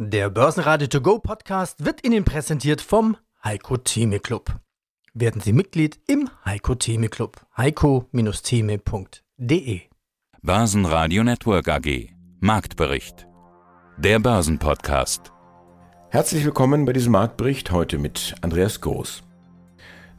Der Börsenradio To Go Podcast wird Ihnen präsentiert vom Heiko Theme Club. Werden Sie Mitglied im Heiko Theme Club. heiko-theme.de Börsenradio Network AG Marktbericht. Der Börsenpodcast. Herzlich willkommen bei diesem Marktbericht heute mit Andreas Groß.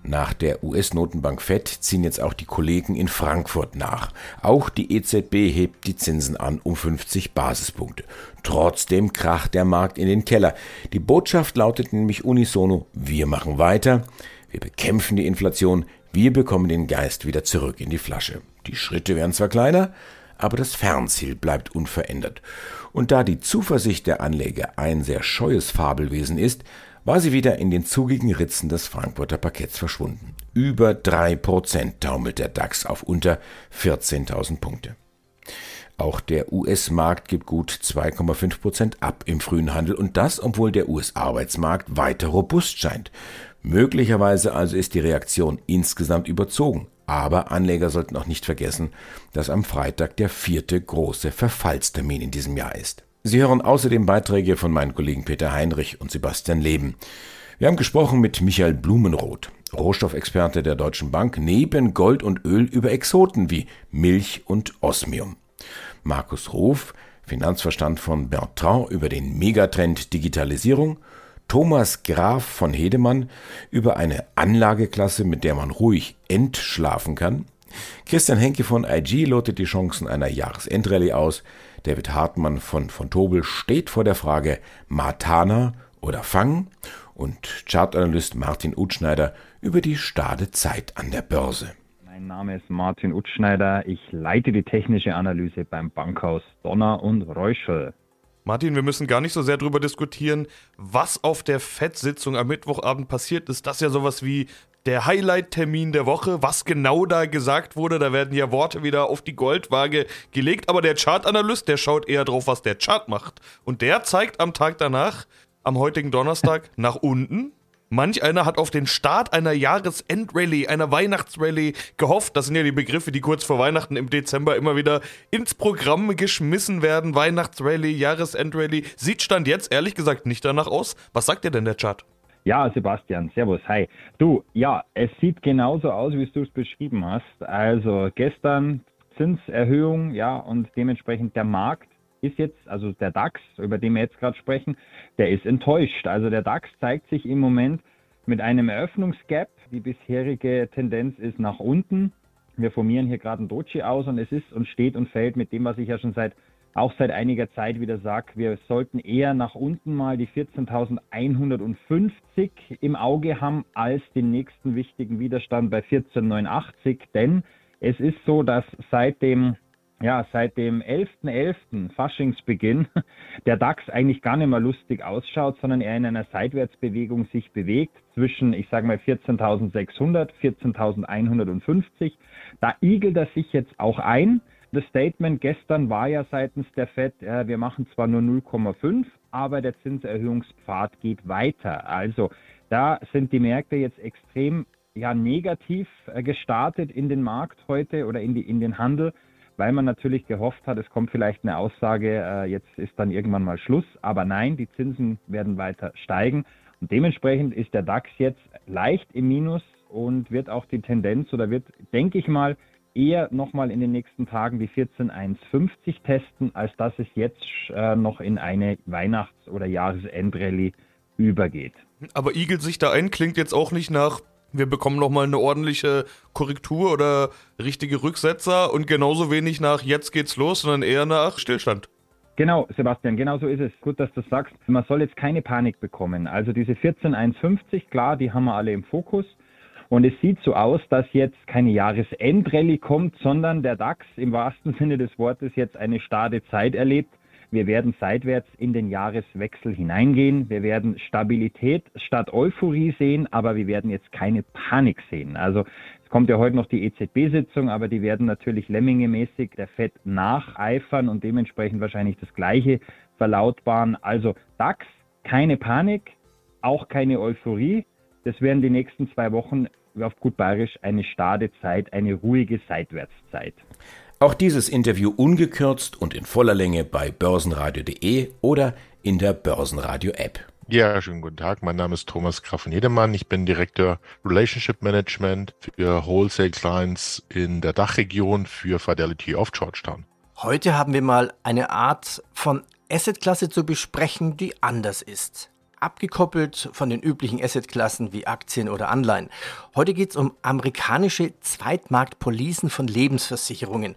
Nach der US-Notenbank Fed ziehen jetzt auch die Kollegen in Frankfurt nach. Auch die EZB hebt die Zinsen an um 50 Basispunkte. Trotzdem kracht der Markt in den Keller. Die Botschaft lautet nämlich unisono, wir machen weiter, wir bekämpfen die Inflation, wir bekommen den Geist wieder zurück in die Flasche. Die Schritte werden zwar kleiner, aber das Fernziel bleibt unverändert. Und da die Zuversicht der Anleger ein sehr scheues Fabelwesen ist, war sie wieder in den zugigen Ritzen des Frankfurter Parketts verschwunden. Über drei Prozent taumelt der DAX auf unter 14.000 Punkte. Auch der US-Markt gibt gut 2,5 Prozent ab im frühen Handel und das, obwohl der US-Arbeitsmarkt weiter robust scheint. Möglicherweise also ist die Reaktion insgesamt überzogen. Aber Anleger sollten auch nicht vergessen, dass am Freitag der vierte große Verfallstermin in diesem Jahr ist. Sie hören außerdem Beiträge von meinen Kollegen Peter Heinrich und Sebastian Leben. Wir haben gesprochen mit Michael Blumenroth, Rohstoffexperte der Deutschen Bank, neben Gold und Öl über Exoten wie Milch und Osmium. Markus Ruf, Finanzverstand von Bertrand über den Megatrend Digitalisierung. Thomas Graf von Hedemann über eine Anlageklasse, mit der man ruhig entschlafen kann. Christian Henke von IG lotet die Chancen einer Jahresendrallye aus. David Hartmann von von Tobel steht vor der Frage Matana oder Fang und Chartanalyst Martin Utschneider über die stade Zeit an der Börse. Mein Name ist Martin Utschneider. Ich leite die technische Analyse beim Bankhaus Donner und Reuschel. Martin, wir müssen gar nicht so sehr darüber diskutieren, was auf der FED-Sitzung am Mittwochabend passiert ist. Das ist ja sowas wie der Highlight-Termin der Woche, was genau da gesagt wurde. Da werden ja Worte wieder auf die Goldwaage gelegt. Aber der Chartanalyst, der schaut eher drauf, was der Chart macht. Und der zeigt am Tag danach, am heutigen Donnerstag, nach unten. Manch einer hat auf den Start einer Jahresendrallye, einer Weihnachtsrallye gehofft. Das sind ja die Begriffe, die kurz vor Weihnachten im Dezember immer wieder ins Programm geschmissen werden. Weihnachtsrallye, Jahresendrallye. Sieht Stand jetzt ehrlich gesagt nicht danach aus. Was sagt dir denn der Chart? Ja, Sebastian, Servus, hi. Du, ja, es sieht genauso aus, wie du es beschrieben hast. Also gestern Zinserhöhung, ja, und dementsprechend der Markt ist jetzt, also der DAX, über den wir jetzt gerade sprechen, der ist enttäuscht. Also der DAX zeigt sich im Moment mit einem Eröffnungsgap. Die bisherige Tendenz ist nach unten. Wir formieren hier gerade ein Doji aus und es ist und steht und fällt mit dem, was ich ja schon seit auch seit einiger Zeit wieder sage, wir sollten eher nach unten mal die 14.150 im Auge haben als den nächsten wichtigen Widerstand bei 14.89, denn es ist so, dass seit dem ja, seit dem 11.11. .11. Faschingsbeginn der DAX eigentlich gar nicht mehr lustig ausschaut, sondern er in einer Seitwärtsbewegung sich bewegt zwischen, ich sage mal, 14.600, 14.150. Da igelt er sich jetzt auch ein. Das Statement gestern war ja seitens der FED, äh, wir machen zwar nur 0,5, aber der Zinserhöhungspfad geht weiter. Also da sind die Märkte jetzt extrem ja, negativ äh, gestartet in den Markt heute oder in, die, in den Handel, weil man natürlich gehofft hat, es kommt vielleicht eine Aussage, äh, jetzt ist dann irgendwann mal Schluss. Aber nein, die Zinsen werden weiter steigen. Und dementsprechend ist der DAX jetzt leicht im Minus und wird auch die Tendenz oder wird, denke ich mal, eher nochmal in den nächsten Tagen die 14150 testen, als dass es jetzt äh, noch in eine Weihnachts- oder Jahresendrallye übergeht. Aber igelt sich da ein, klingt jetzt auch nicht nach, wir bekommen nochmal eine ordentliche Korrektur oder richtige Rücksetzer und genauso wenig nach jetzt geht's los, sondern eher nach Stillstand. Genau, Sebastian, genau so ist es. Gut, dass du sagst. Man soll jetzt keine Panik bekommen. Also diese 14150, klar, die haben wir alle im Fokus. Und es sieht so aus, dass jetzt keine Jahresendrallye kommt, sondern der DAX im wahrsten Sinne des Wortes jetzt eine starre Zeit erlebt. Wir werden seitwärts in den Jahreswechsel hineingehen. Wir werden Stabilität statt Euphorie sehen, aber wir werden jetzt keine Panik sehen. Also es kommt ja heute noch die EZB-Sitzung, aber die werden natürlich lemmingemäßig der FED nacheifern und dementsprechend wahrscheinlich das Gleiche verlautbaren. Also DAX, keine Panik, auch keine Euphorie. Das werden die nächsten zwei Wochen auf gut bayerisch eine starre Zeit, eine ruhige Seitwärtszeit. Auch dieses Interview ungekürzt und in voller Länge bei börsenradio.de oder in der Börsenradio-App. Ja, schönen guten Tag. Mein Name ist Thomas Graffen-Hedemann. Ich bin Direktor Relationship Management für Wholesale Clients in der Dachregion für Fidelity of Georgetown. Heute haben wir mal eine Art von Assetklasse zu besprechen, die anders ist abgekoppelt von den üblichen Assetklassen wie Aktien oder Anleihen. Heute geht es um amerikanische Zweitmarktpolicen von Lebensversicherungen.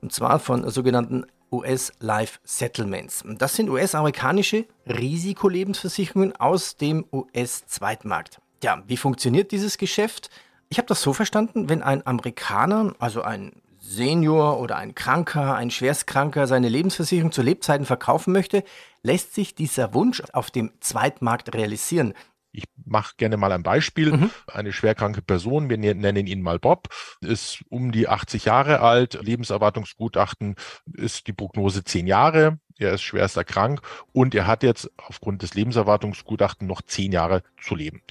Und zwar von sogenannten US Life Settlements. Das sind US-amerikanische Risikolebensversicherungen aus dem US-Zweitmarkt. Ja, wie funktioniert dieses Geschäft? Ich habe das so verstanden, wenn ein Amerikaner, also ein Senior oder ein Kranker, ein Schwerstkranker seine Lebensversicherung zu Lebzeiten verkaufen möchte, lässt sich dieser Wunsch auf dem Zweitmarkt realisieren. Ich mache gerne mal ein Beispiel. Mhm. Eine schwerkranke Person, wir ne-, nennen ihn mal Bob, ist um die 80 Jahre alt, Lebenserwartungsgutachten ist die Prognose 10 Jahre, er ist schwerst erkrankt und er hat jetzt aufgrund des Lebenserwartungsgutachten noch 10 Jahre zu leben.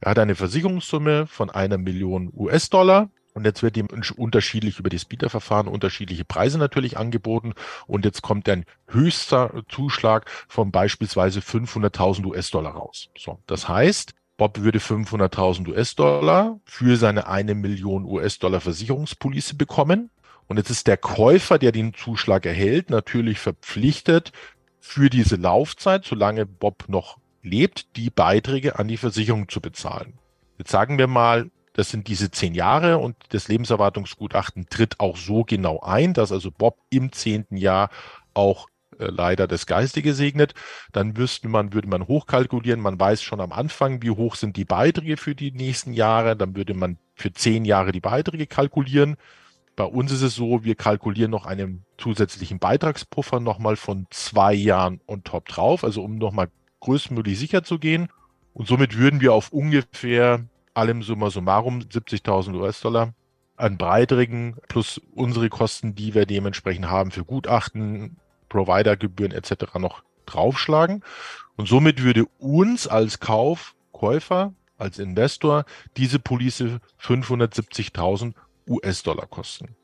Er hat eine Versicherungssumme von einer Million US-Dollar und jetzt wird ihm unterschiedlich über das Bieterverfahren unterschiedliche Preise natürlich angeboten. Und jetzt kommt ein höchster Zuschlag von beispielsweise 500.000 US-Dollar raus. So, das heißt, Bob würde 500.000 US-Dollar für seine eine Million US-Dollar Versicherungspolice bekommen. Und jetzt ist der Käufer, der den Zuschlag erhält, natürlich verpflichtet, für diese Laufzeit, solange Bob noch lebt, die Beiträge an die Versicherung zu bezahlen. Jetzt sagen wir mal, das sind diese zehn Jahre und das Lebenserwartungsgutachten tritt auch so genau ein, dass also Bob im zehnten Jahr auch äh, leider das Geistige segnet. Dann wüsste man, würde man hochkalkulieren. Man weiß schon am Anfang, wie hoch sind die Beiträge für die nächsten Jahre. Dann würde man für zehn Jahre die Beiträge kalkulieren. Bei uns ist es so, wir kalkulieren noch einen zusätzlichen Beitragspuffer nochmal von zwei Jahren on top drauf, also um nochmal größtmöglich sicher zu gehen. Und somit würden wir auf ungefähr allem summa summarum 70.000 US-Dollar an Beiträgen plus unsere Kosten, die wir dementsprechend haben für Gutachten, Providergebühren etc. noch draufschlagen. Und somit würde uns als Kaufkäufer, als Investor diese Police 570.000 US-Dollar kosten.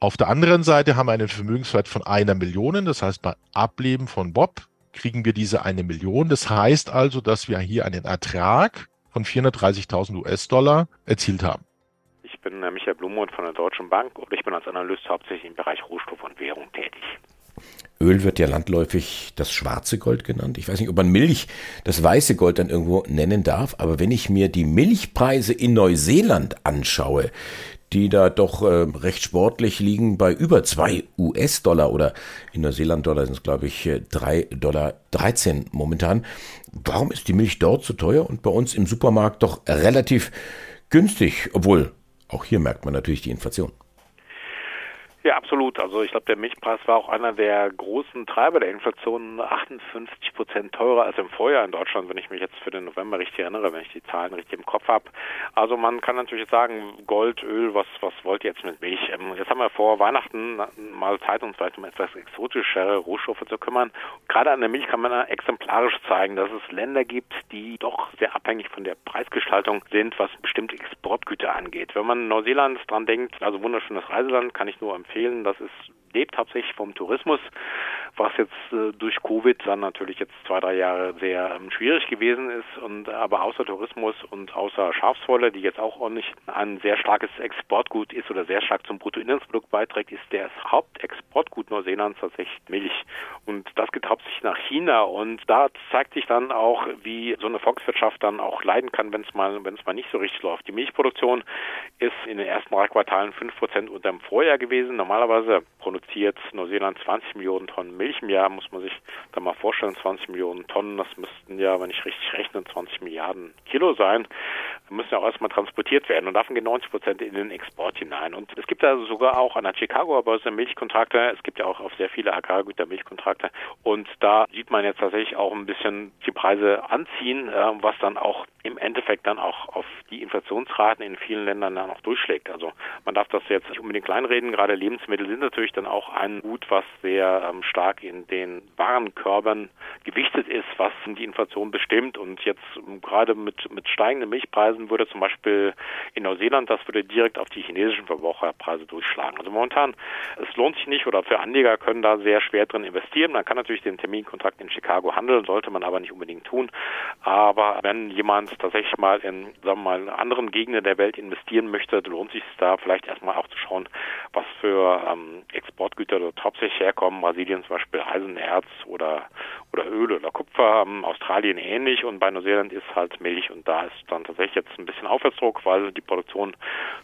Auf der anderen Seite haben wir einen Vermögenswert von einer Million. Das heißt, bei Ableben von Bob kriegen wir diese eine Million. Das heißt also, dass wir hier einen Ertrag von 430.000 US-Dollar erzielt haben. Ich bin Michael Blumund von der Deutschen Bank und ich bin als Analyst hauptsächlich im Bereich Rohstoff und Währung tätig. Öl wird ja landläufig das schwarze Gold genannt. Ich weiß nicht, ob man Milch das weiße Gold dann irgendwo nennen darf, aber wenn ich mir die Milchpreise in Neuseeland anschaue, die da doch äh, recht sportlich liegen bei über zwei US-Dollar oder in Neuseeland-Dollar sind es, glaube ich, 3,13 Dollar 13 momentan. Warum ist die Milch dort so teuer und bei uns im Supermarkt doch relativ günstig? Obwohl, auch hier merkt man natürlich die Inflation. Ja, absolut. Also ich glaube, der Milchpreis war auch einer der großen Treiber der Inflation, 58 Prozent teurer als im Vorjahr in Deutschland, wenn ich mich jetzt für den November richtig erinnere, wenn ich die Zahlen richtig im Kopf habe. Also man kann natürlich sagen, Gold, Öl, was was wollt ihr jetzt mit Milch? Ähm, jetzt haben wir vor Weihnachten mal Zeit, uns vielleicht um etwas exotischere Rohstoffe zu kümmern. Gerade an der Milch kann man exemplarisch zeigen, dass es Länder gibt, die doch sehr abhängig von der Preisgestaltung sind, was bestimmte Exportgüter angeht. Wenn man Neuseeland dran denkt, also wunderschönes Reiseland, kann ich nur empfehlen empfehlen. Das ist lebt hauptsächlich vom Tourismus, was jetzt äh, durch Covid dann natürlich jetzt zwei, drei Jahre sehr ähm, schwierig gewesen ist. Und aber außer Tourismus und außer Schafswolle, die jetzt auch ordentlich ein sehr starkes Exportgut ist oder sehr stark zum Bruttoinlandsprodukt beiträgt, ist das Hauptexportgut Neuseelands tatsächlich Milch. Und das geht hauptsächlich nach China. Und da zeigt sich dann auch, wie so eine Volkswirtschaft dann auch leiden kann, wenn es mal, wenn es mal nicht so richtig läuft. Die Milchproduktion ist in den ersten drei Quartalen fünf Prozent unter dem Vorjahr gewesen. Normalerweise produziert Neuseeland 20 Millionen Tonnen Milch im Jahr, muss man sich da mal vorstellen, 20 Millionen Tonnen, das müssten ja, wenn ich richtig rechne, 20 Milliarden Kilo sein, müssen ja auch erstmal transportiert werden und davon gehen 90 Prozent in den Export hinein. Und es gibt also sogar auch an der Chicagoer Börse Milchkontrakte, es gibt ja auch auf sehr viele Agrargüter Milchkontrakte und da sieht man jetzt tatsächlich auch ein bisschen die Preise anziehen, äh, was dann auch im Endeffekt dann auch auf die Inflationsraten in vielen Ländern dann auch durchschlägt. Also man darf das jetzt nicht unbedingt kleinreden, gerade Lebensmittel sind natürlich dann auch ein Gut, was sehr ähm, stark in den Warenkörben gewichtet ist, was die Inflation bestimmt. Und jetzt ähm, gerade mit, mit steigenden Milchpreisen fallen würde, zum Beispiel in Neuseeland, das würde direkt auf die chinesischen Verbraucherpreise durchschlagen. Also momentan, es lohnt sich nicht oder für Anleger können da sehr schwer drin investieren. Man kann natürlich den Terminkontrakt in Chicago handeln, sollte man aber nicht unbedingt tun. Aber wenn jemand tatsächlich mal in, sagen wir mal, anderen Gegenden der Welt investieren möchte, lohnt sich da vielleicht erstmal auch zu schauen, was für ähm, Exportgüter dort hauptsächlich herkommen. Brasilien zum Beispiel Eisenerz oder, oder Öl oder Kupfer, Australien ähnlich und bei Neuseeland ist halt Milch und da ist dann tatsächlich jetzt ein bisschen Aufwärtsdruck, weil die Produktion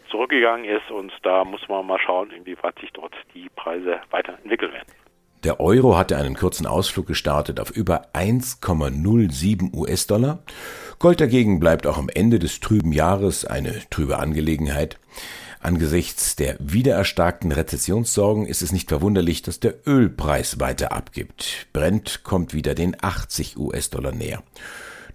zurückgegangen ist und da muss man mal schauen, inwieweit sich dort die Preise weiterentwickeln werden. Der Euro hatte einen kurzen Ausflug gestartet auf über 1,07 US-Dollar. Gold dagegen bleibt auch am Ende des trüben Jahres eine trübe Angelegenheit. Angesichts der wiedererstarkten Rezessionssorgen ist es nicht verwunderlich, dass der Ölpreis weiter abgibt. Brent kommt wieder den 80 US-Dollar näher.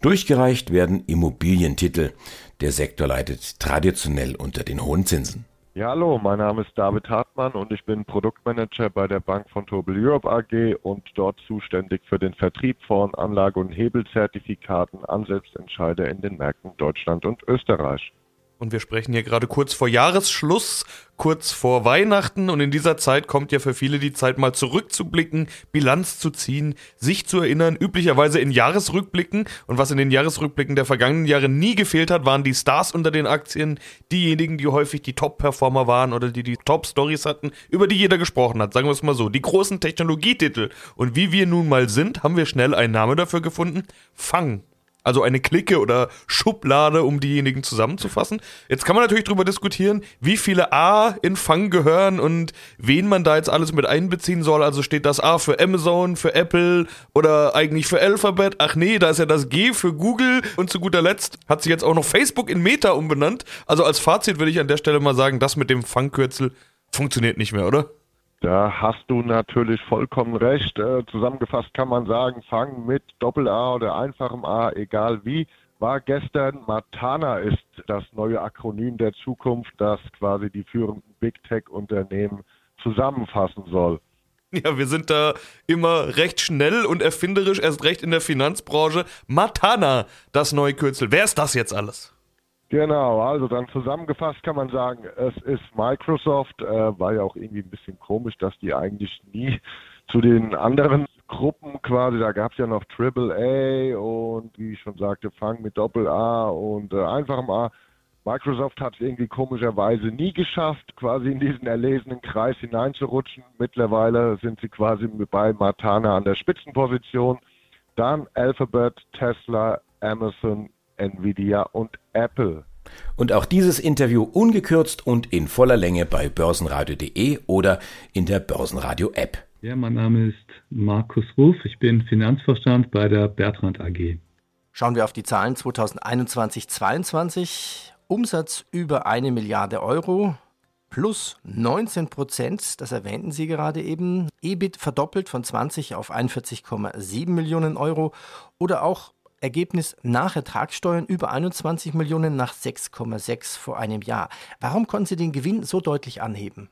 Durchgereicht werden Immobilientitel. Der Sektor leidet traditionell unter den hohen Zinsen. Ja, hallo, mein Name ist David Hartmann und ich bin Produktmanager bei der Bank von Tobel Europe AG und dort zuständig für den Vertrieb von Anlage- und Hebelzertifikaten an Selbstentscheider in den Märkten Deutschland und Österreich. Und wir sprechen hier gerade kurz vor Jahresschluss, kurz vor Weihnachten. Und in dieser Zeit kommt ja für viele die Zeit, mal zurückzublicken, Bilanz zu ziehen, sich zu erinnern, üblicherweise in Jahresrückblicken. Und was in den Jahresrückblicken der vergangenen Jahre nie gefehlt hat, waren die Stars unter den Aktien, diejenigen, die häufig die Top-Performer waren oder die die Top-Stories hatten, über die jeder gesprochen hat. Sagen wir es mal so, die großen Technologietitel. Und wie wir nun mal sind, haben wir schnell einen Namen dafür gefunden. Fang. Also eine Clique oder Schublade, um diejenigen zusammenzufassen. Jetzt kann man natürlich darüber diskutieren, wie viele A in Fang gehören und wen man da jetzt alles mit einbeziehen soll. Also steht das A für Amazon, für Apple oder eigentlich für Alphabet. Ach nee, da ist ja das G für Google. Und zu guter Letzt hat sich jetzt auch noch Facebook in Meta umbenannt. Also als Fazit würde ich an der Stelle mal sagen, das mit dem Fangkürzel funktioniert nicht mehr, oder? Da hast du natürlich vollkommen recht. Äh, zusammengefasst kann man sagen, Fang mit Doppel-A oder einfachem A, egal wie, war gestern. Matana ist das neue Akronym der Zukunft, das quasi die führenden Big Tech-Unternehmen zusammenfassen soll. Ja, wir sind da immer recht schnell und erfinderisch, erst recht in der Finanzbranche. Matana, das neue Kürzel. Wer ist das jetzt alles? Genau, also dann zusammengefasst kann man sagen, es ist Microsoft, äh, war ja auch irgendwie ein bisschen komisch, dass die eigentlich nie zu den anderen Gruppen quasi, da gab es ja noch Triple A und wie ich schon sagte, Fang mit Doppel A und äh, einfachem A. Microsoft hat es irgendwie komischerweise nie geschafft, quasi in diesen erlesenen Kreis hineinzurutschen. Mittlerweile sind sie quasi bei Matana an der Spitzenposition. Dann Alphabet, Tesla, Amazon, Nvidia und Apple. Und auch dieses Interview ungekürzt und in voller Länge bei börsenradio.de oder in der Börsenradio-App. Ja, mein Name ist Markus Ruf, ich bin Finanzvorstand bei der Bertrand AG. Schauen wir auf die Zahlen 2021-22. Umsatz über eine Milliarde Euro, plus 19 Prozent, das erwähnten Sie gerade eben. EBIT verdoppelt von 20 auf 41,7 Millionen Euro oder auch Ergebnis nach Ertragssteuern über 21 Millionen nach 6,6 vor einem Jahr. Warum konnten Sie den Gewinn so deutlich anheben?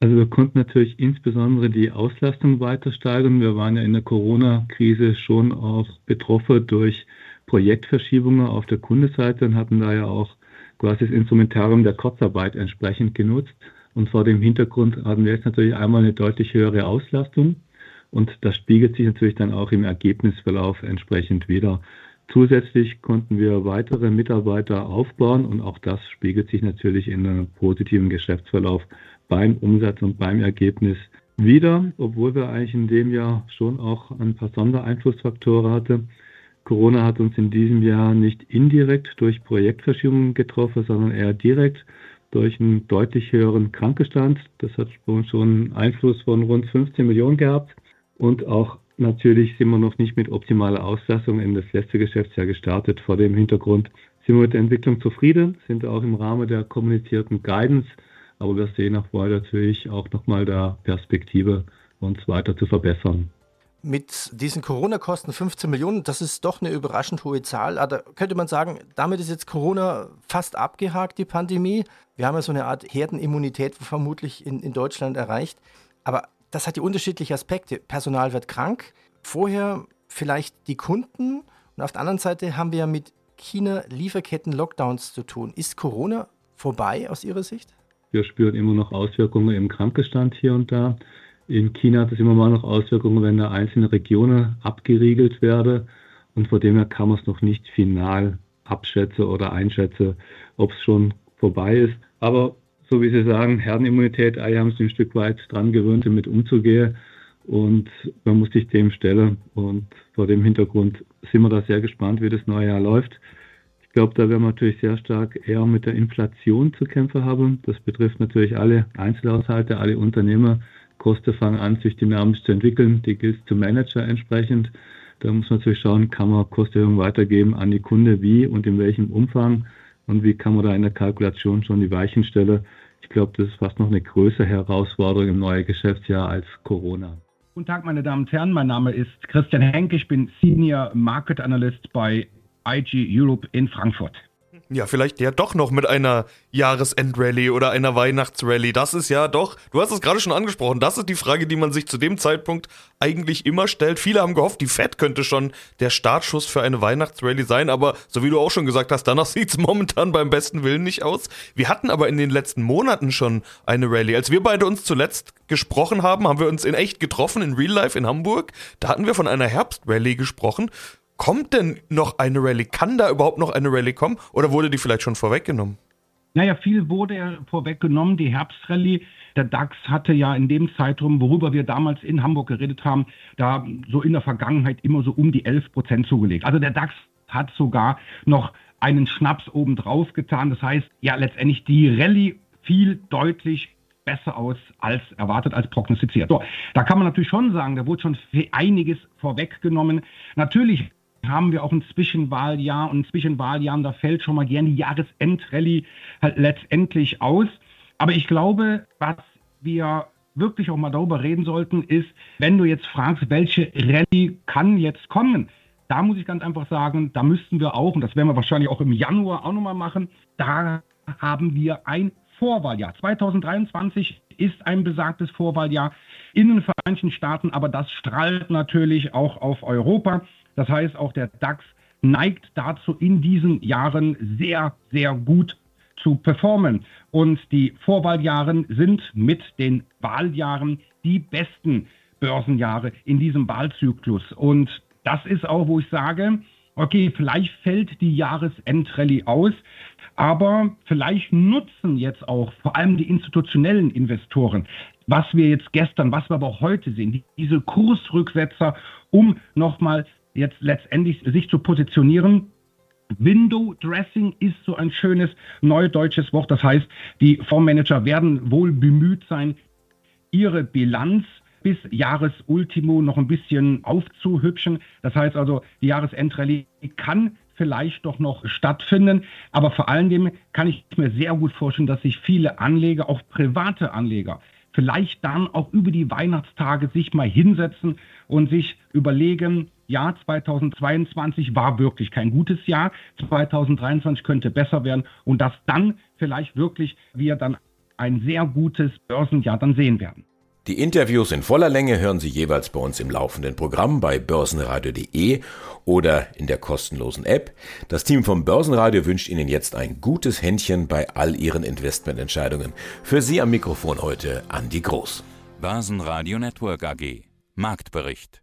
Also wir konnten natürlich insbesondere die Auslastung weiter steigern. Wir waren ja in der Corona-Krise schon auch betroffen durch Projektverschiebungen auf der Kundenseite und hatten da ja auch quasi das Instrumentarium der Kurzarbeit entsprechend genutzt. Und vor dem Hintergrund hatten wir jetzt natürlich einmal eine deutlich höhere Auslastung. Und das spiegelt sich natürlich dann auch im Ergebnisverlauf entsprechend wieder. Zusätzlich konnten wir weitere Mitarbeiter aufbauen und auch das spiegelt sich natürlich in einem positiven Geschäftsverlauf beim Umsatz und beim Ergebnis wieder, obwohl wir eigentlich in dem Jahr schon auch ein paar Sondereinflussfaktoren hatten. Corona hat uns in diesem Jahr nicht indirekt durch Projektverschiebungen getroffen, sondern eher direkt durch einen deutlich höheren Krankenstand. Das hat schon einen Einfluss von rund 15 Millionen gehabt und auch Natürlich sind wir noch nicht mit optimaler Auslastung in das letzte Geschäftsjahr gestartet. Vor dem Hintergrund sind wir mit der Entwicklung zufrieden, sind auch im Rahmen der kommunizierten Guidance, aber wir sehen auch weiter natürlich auch nochmal der Perspektive, uns weiter zu verbessern. Mit diesen Corona-Kosten 15 Millionen, das ist doch eine überraschend hohe Zahl. Aber könnte man sagen, damit ist jetzt Corona fast abgehakt, die Pandemie. Wir haben ja so eine Art Herdenimmunität vermutlich in, in Deutschland erreicht. Aber das hat die unterschiedlichen Aspekte. Personal wird krank, vorher vielleicht die Kunden und auf der anderen Seite haben wir mit China-Lieferketten-Lockdowns zu tun. Ist Corona vorbei aus Ihrer Sicht? Wir spüren immer noch Auswirkungen im Krankenstand hier und da. In China hat es immer mal noch Auswirkungen, wenn da einzelne Regionen abgeriegelt werden. Und von dem her kann man es noch nicht final abschätzen oder einschätzen, ob es schon vorbei ist. Aber so wie Sie sagen, Herdenimmunität, Eier haben sich ein Stück weit dran gewöhnt, damit umzugehen. Und man muss sich dem stellen. Und vor dem Hintergrund sind wir da sehr gespannt, wie das neue Jahr läuft. Ich glaube, da werden wir natürlich sehr stark eher mit der Inflation zu kämpfen haben. Das betrifft natürlich alle Einzelhaushalte, alle Unternehmer. Kosten fangen an, sich dynamisch zu entwickeln. Die gilt zum Manager entsprechend. Da muss man natürlich schauen, kann man Kostenerhöhungen weitergeben an die Kunde, wie und in welchem Umfang und wie kann man da in der Kalkulation schon die Weichen stellen. Ich glaube, das ist fast noch eine größere Herausforderung im neuen Geschäftsjahr als Corona. Guten Tag, meine Damen und Herren. Mein Name ist Christian Henke. Ich bin Senior Market Analyst bei IG Europe in Frankfurt. Ja, vielleicht ja doch noch mit einer Jahresendrallye oder einer Weihnachtsrallye. Das ist ja doch, du hast es gerade schon angesprochen, das ist die Frage, die man sich zu dem Zeitpunkt eigentlich immer stellt. Viele haben gehofft, die Fed könnte schon der Startschuss für eine Weihnachtsrallye sein, aber so wie du auch schon gesagt hast, danach sieht es momentan beim besten Willen nicht aus. Wir hatten aber in den letzten Monaten schon eine Rallye. Als wir beide uns zuletzt gesprochen haben, haben wir uns in echt getroffen, in Real Life in Hamburg. Da hatten wir von einer Herbstrallye gesprochen. Kommt denn noch eine Rallye? Kann da überhaupt noch eine Rallye kommen? Oder wurde die vielleicht schon vorweggenommen? Naja, viel wurde ja vorweggenommen. Die Herbstrallye, der DAX hatte ja in dem Zeitraum, worüber wir damals in Hamburg geredet haben, da so in der Vergangenheit immer so um die 11 Prozent zugelegt. Also der DAX hat sogar noch einen Schnaps obendrauf getan. Das heißt, ja, letztendlich die Rallye fiel deutlich besser aus als erwartet, als prognostiziert. So, da kann man natürlich schon sagen, da wurde schon einiges vorweggenommen. Natürlich haben wir auch ein Zwischenwahljahr und ein Zwischenwahljahr, da fällt schon mal gerne die Jahresendrallye halt letztendlich aus. Aber ich glaube, was wir wirklich auch mal darüber reden sollten, ist, wenn du jetzt fragst, welche Rallye kann jetzt kommen, da muss ich ganz einfach sagen, da müssten wir auch, und das werden wir wahrscheinlich auch im Januar auch nochmal machen, da haben wir ein Vorwahljahr. 2023 ist ein besagtes Vorwahljahr in den Vereinigten Staaten, aber das strahlt natürlich auch auf Europa. Das heißt, auch der DAX neigt dazu, in diesen Jahren sehr, sehr gut zu performen. Und die Vorwahljahren sind mit den Wahljahren die besten Börsenjahre in diesem Wahlzyklus. Und das ist auch, wo ich sage, okay, vielleicht fällt die Jahresendrallye aus, aber vielleicht nutzen jetzt auch vor allem die institutionellen Investoren, was wir jetzt gestern, was wir aber auch heute sehen, diese Kursrücksetzer, um nochmal jetzt letztendlich sich zu positionieren. Window Dressing ist so ein schönes neudeutsches Wort. Das heißt, die Fondsmanager werden wohl bemüht sein, ihre Bilanz bis Jahresultimo noch ein bisschen aufzuhübschen. Das heißt also, die Jahresendrallye kann vielleicht doch noch stattfinden. Aber vor allen Dingen kann ich mir sehr gut vorstellen, dass sich viele Anleger, auch private Anleger, vielleicht dann auch über die Weihnachtstage sich mal hinsetzen und sich überlegen, ja, 2022 war wirklich kein gutes Jahr, 2023 könnte besser werden und dass dann vielleicht wirklich wir dann ein sehr gutes Börsenjahr dann sehen werden. Die Interviews in voller Länge hören Sie jeweils bei uns im laufenden Programm bei börsenradio.de oder in der kostenlosen App. Das Team vom Börsenradio wünscht Ihnen jetzt ein gutes Händchen bei all Ihren Investmententscheidungen. Für Sie am Mikrofon heute Andi Groß. Börsenradio Network AG. Marktbericht.